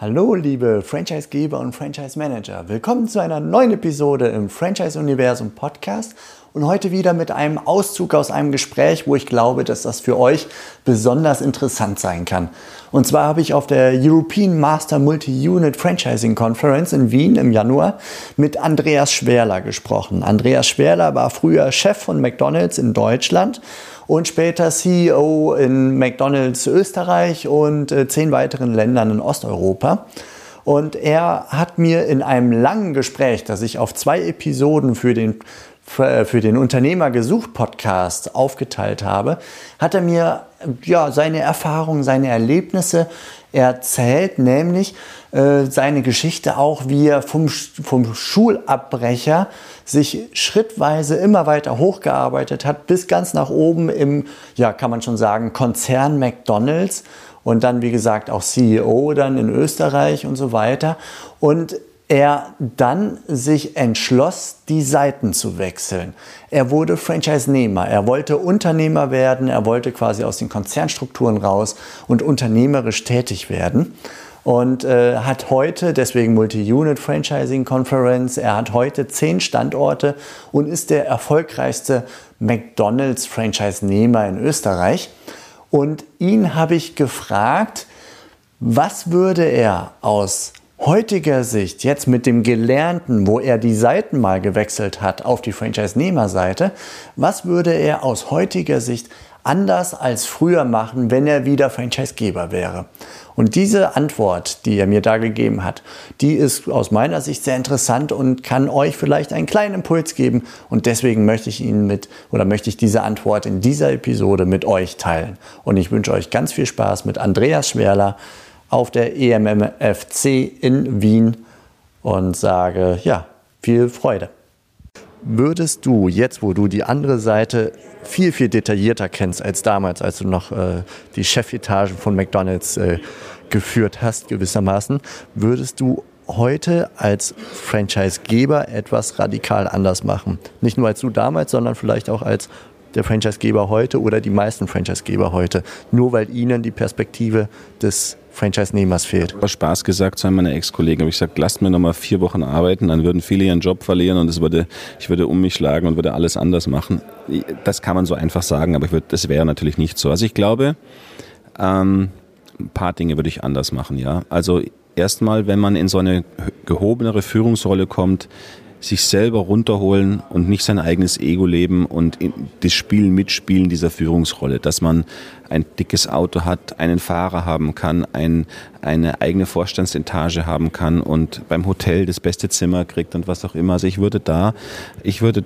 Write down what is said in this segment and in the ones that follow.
Hallo, liebe Franchisegeber und Franchise Manager. Willkommen zu einer neuen Episode im Franchise Universum Podcast und heute wieder mit einem Auszug aus einem Gespräch, wo ich glaube, dass das für euch besonders interessant sein kann. Und zwar habe ich auf der European Master Multi-Unit Franchising Conference in Wien im Januar mit Andreas Schwerler gesprochen. Andreas Schwerler war früher Chef von McDonald's in Deutschland und später CEO in McDonald's Österreich und äh, zehn weiteren Ländern in Osteuropa. Und er hat mir in einem langen Gespräch, das ich auf zwei Episoden für den für den Unternehmer gesucht Podcast aufgeteilt habe, hat er mir ja seine Erfahrungen, seine Erlebnisse erzählt, nämlich äh, seine Geschichte auch, wie er vom, vom Schulabbrecher sich schrittweise immer weiter hochgearbeitet hat, bis ganz nach oben im, ja, kann man schon sagen, Konzern McDonald's und dann, wie gesagt, auch CEO dann in Österreich und so weiter. Und er dann sich entschloss, die Seiten zu wechseln. Er wurde Franchise-Nehmer, er wollte Unternehmer werden, er wollte quasi aus den Konzernstrukturen raus und unternehmerisch tätig werden und äh, hat heute, deswegen Multi-Unit Franchising Conference, er hat heute zehn Standorte und ist der erfolgreichste McDonald's Franchise-Nehmer in Österreich. Und ihn habe ich gefragt, was würde er aus heutiger Sicht, jetzt mit dem Gelernten, wo er die Seiten mal gewechselt hat auf die Franchise-Nehmer-Seite, was würde er aus heutiger Sicht anders als früher machen, wenn er wieder Franchisegeber wäre? Und diese Antwort, die er mir da gegeben hat, die ist aus meiner Sicht sehr interessant und kann euch vielleicht einen kleinen Impuls geben. Und deswegen möchte ich Ihnen mit oder möchte ich diese Antwort in dieser Episode mit euch teilen. Und ich wünsche euch ganz viel Spaß mit Andreas Schwerler auf der EMMFC in Wien und sage, ja, viel Freude. Würdest du jetzt, wo du die andere Seite viel, viel detaillierter kennst als damals, als du noch äh, die Chefetage von McDonald's äh, geführt hast, gewissermaßen, würdest du heute als Franchisegeber etwas radikal anders machen? Nicht nur als du damals, sondern vielleicht auch als der Franchisegeber heute oder die meisten Franchisegeber heute, nur weil ihnen die Perspektive des Franchise-Nehmers fehlt. Ich Spaß gesagt zu einem meiner Ex-Kollegen, habe ich gesagt, lasst mir noch mal vier Wochen arbeiten, dann würden viele ihren Job verlieren und es würde, ich würde um mich schlagen und würde alles anders machen. Das kann man so einfach sagen, aber ich würde, das wäre natürlich nicht so. Also ich glaube, ähm, ein paar Dinge würde ich anders machen, ja. Also erstmal, wenn man in so eine gehobenere Führungsrolle kommt, sich selber runterholen und nicht sein eigenes Ego leben und das Spiel mitspielen dieser Führungsrolle, dass man ein dickes Auto hat, einen Fahrer haben kann, ein, eine eigene Vorstandsetage haben kann und beim Hotel das beste Zimmer kriegt und was auch immer. Also ich würde da, ich würde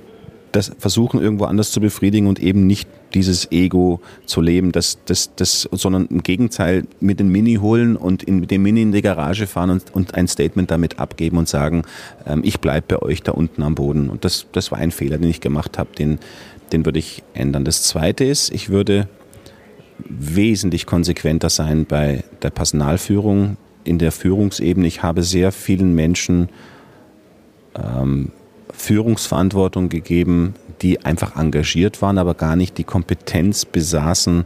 das versuchen irgendwo anders zu befriedigen und eben nicht dieses Ego zu leben, das, das, das, sondern im Gegenteil mit dem Mini holen und in, mit dem Mini in die Garage fahren und, und ein Statement damit abgeben und sagen, ähm, ich bleibe bei euch da unten am Boden. Und das, das war ein Fehler, den ich gemacht habe, den, den würde ich ändern. Das Zweite ist, ich würde wesentlich konsequenter sein bei der Personalführung, in der Führungsebene. Ich habe sehr vielen Menschen ähm, Führungsverantwortung gegeben, die einfach engagiert waren, aber gar nicht die Kompetenz besaßen,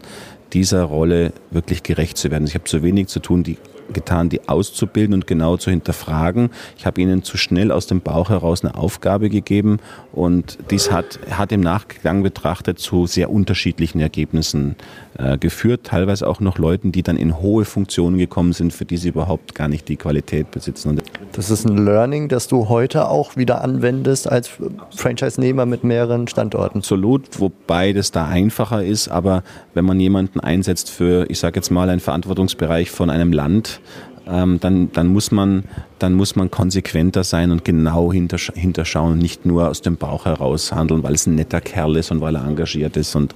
dieser Rolle wirklich gerecht zu werden. Ich habe zu wenig zu tun, die getan, die auszubilden und genau zu hinterfragen. Ich habe ihnen zu schnell aus dem Bauch heraus eine Aufgabe gegeben und dies hat, hat im Nachgang betrachtet zu sehr unterschiedlichen Ergebnissen äh, geführt. Teilweise auch noch Leuten, die dann in hohe Funktionen gekommen sind, für die sie überhaupt gar nicht die Qualität besitzen. Das ist ein Learning, das du heute auch wieder anwendest als Franchise-Nehmer mit mehreren Standorten. Absolut, wobei das da einfacher ist, aber wenn man jemanden einsetzt für, ich sage jetzt mal, einen Verantwortungsbereich von einem Land, ähm, dann, dann, muss man, dann muss man konsequenter sein und genau hintersch hinterschauen und nicht nur aus dem Bauch heraus handeln, weil es ein netter Kerl ist und weil er engagiert ist. Und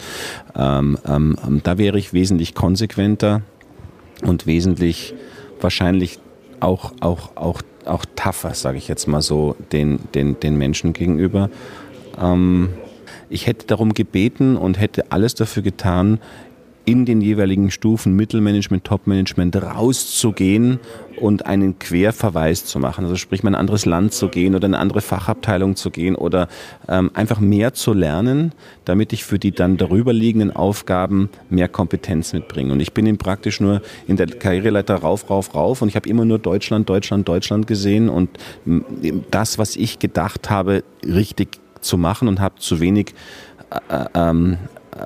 ähm, ähm, ähm da wäre ich wesentlich konsequenter und wesentlich wahrscheinlich auch, auch, auch auch tougher, sage ich jetzt mal so, den, den, den Menschen gegenüber. Ähm, ich hätte darum gebeten und hätte alles dafür getan, in den jeweiligen Stufen Mittelmanagement, Topmanagement rauszugehen und einen Querverweis zu machen. Also sprich, mal ein anderes Land zu gehen oder eine andere Fachabteilung zu gehen oder ähm, einfach mehr zu lernen, damit ich für die dann darüber liegenden Aufgaben mehr Kompetenz mitbringe. Und ich bin eben praktisch nur in der Karriereleiter rauf, rauf, rauf und ich habe immer nur Deutschland, Deutschland, Deutschland gesehen und das, was ich gedacht habe, richtig zu machen und habe zu wenig äh, ähm,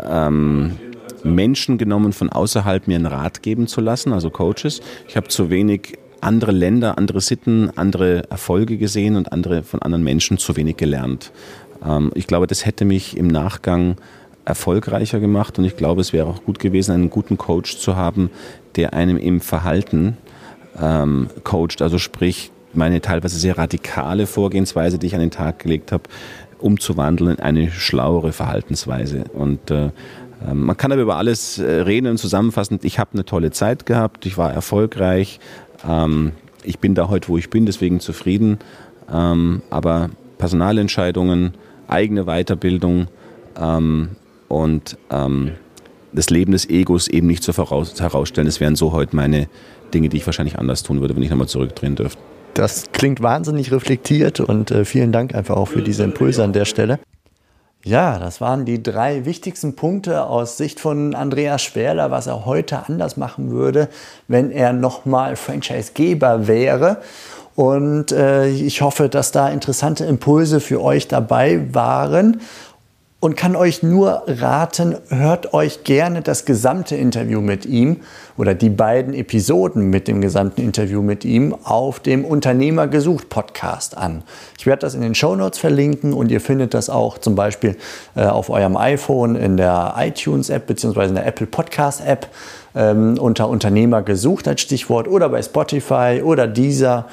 ähm, Menschen genommen von außerhalb mir einen Rat geben zu lassen, also Coaches. Ich habe zu wenig andere Länder, andere Sitten, andere Erfolge gesehen und andere von anderen Menschen zu wenig gelernt. Ähm, ich glaube, das hätte mich im Nachgang erfolgreicher gemacht und ich glaube, es wäre auch gut gewesen, einen guten Coach zu haben, der einem im Verhalten ähm, coacht, also sprich meine teilweise sehr radikale Vorgehensweise, die ich an den Tag gelegt habe, umzuwandeln in eine schlauere Verhaltensweise. Und äh, man kann aber über alles äh, reden und zusammenfassen. Ich habe eine tolle Zeit gehabt, ich war erfolgreich. Ähm, ich bin da heute, wo ich bin, deswegen zufrieden. Ähm, aber Personalentscheidungen, eigene Weiterbildung und das Leben des Egos eben nicht zu herausstellen, das wären so heute meine Dinge, die ich wahrscheinlich anders tun würde, wenn ich nochmal zurückdrehen dürfte. Das klingt wahnsinnig reflektiert und äh, vielen Dank einfach auch für diese Impulse an der Stelle. Ja, das waren die drei wichtigsten Punkte aus Sicht von Andreas Schwerler, was er heute anders machen würde, wenn er nochmal Franchisegeber wäre. Und äh, ich hoffe, dass da interessante Impulse für euch dabei waren und kann euch nur raten, hört euch gerne das gesamte Interview mit ihm oder die beiden Episoden mit dem gesamten Interview mit ihm auf dem Unternehmer gesucht Podcast an. Ich werde das in den Show Notes verlinken und ihr findet das auch zum Beispiel äh, auf eurem iPhone in der iTunes App bzw. in der Apple Podcast App ähm, unter Unternehmer gesucht als Stichwort oder bei Spotify oder dieser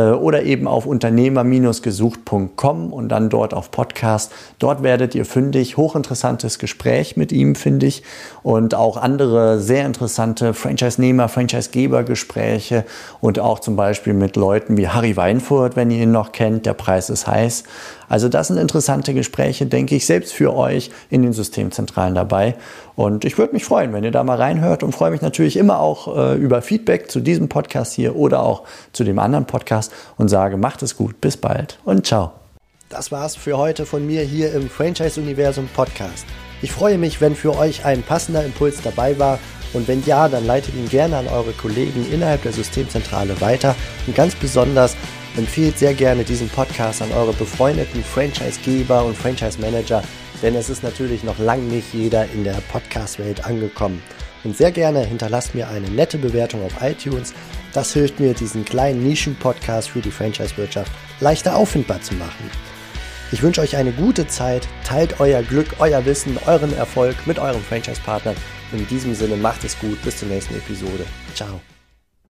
oder eben auf unternehmer-gesucht.com und dann dort auf Podcast. Dort werdet ihr fündig, hochinteressantes Gespräch mit ihm, finde ich, und auch andere sehr interessante Franchise-Nehmer, Franchise-Geber-Gespräche und auch zum Beispiel mit Leuten wie Harry Weinfurt, wenn ihr ihn noch kennt, der Preis ist heiß. Also das sind interessante Gespräche, denke ich, selbst für euch in den Systemzentralen dabei. Und ich würde mich freuen, wenn ihr da mal reinhört und freue mich natürlich immer auch äh, über Feedback zu diesem Podcast hier oder auch zu dem anderen Podcast und sage, macht es gut, bis bald und ciao. Das war's für heute von mir hier im Franchise Universum Podcast. Ich freue mich, wenn für euch ein passender Impuls dabei war und wenn ja, dann leitet ihn gerne an eure Kollegen innerhalb der Systemzentrale weiter und ganz besonders Empfehlt sehr gerne diesen Podcast an eure befreundeten Franchisegeber und Franchise-Manager, denn es ist natürlich noch lange nicht jeder in der Podcast-Welt angekommen. Und sehr gerne hinterlasst mir eine nette Bewertung auf iTunes. Das hilft mir, diesen kleinen Nischen-Podcast für die Franchise-Wirtschaft leichter auffindbar zu machen. Ich wünsche euch eine gute Zeit, teilt euer Glück, euer Wissen, euren Erfolg mit euren Franchise-Partnern. In diesem Sinne macht es gut, bis zur nächsten Episode. Ciao.